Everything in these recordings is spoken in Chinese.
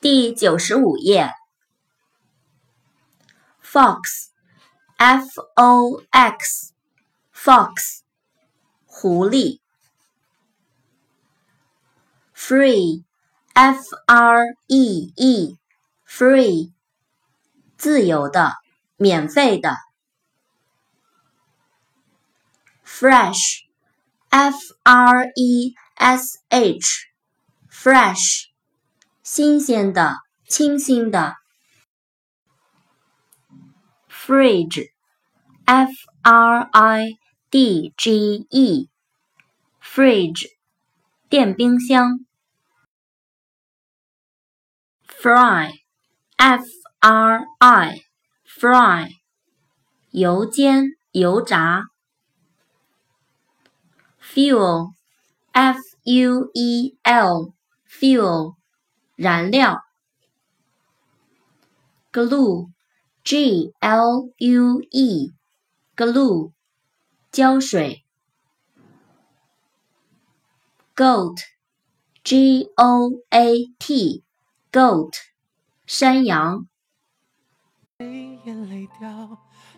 第九十五页。fox，f o x，fox，狐狸。free，f r e e，free，自由的，免费的。fresh，f r e s h，fresh，新鲜的，清新的。fridge，f r i d g e，fridge，电冰箱。fry，f r i，fry，油煎、油炸。fuel，f u e l，fuel，燃料。glue。G L U E，glue，胶水。Goat，G O A T，goat，山羊。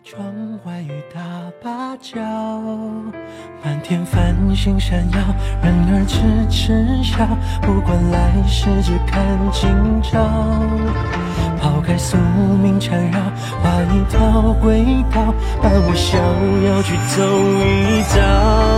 窗外雨打芭蕉，满天繁星闪耀，人儿痴痴笑。不管来世只看今朝，抛开宿命缠绕，画一条轨道，伴我逍遥去走一遭。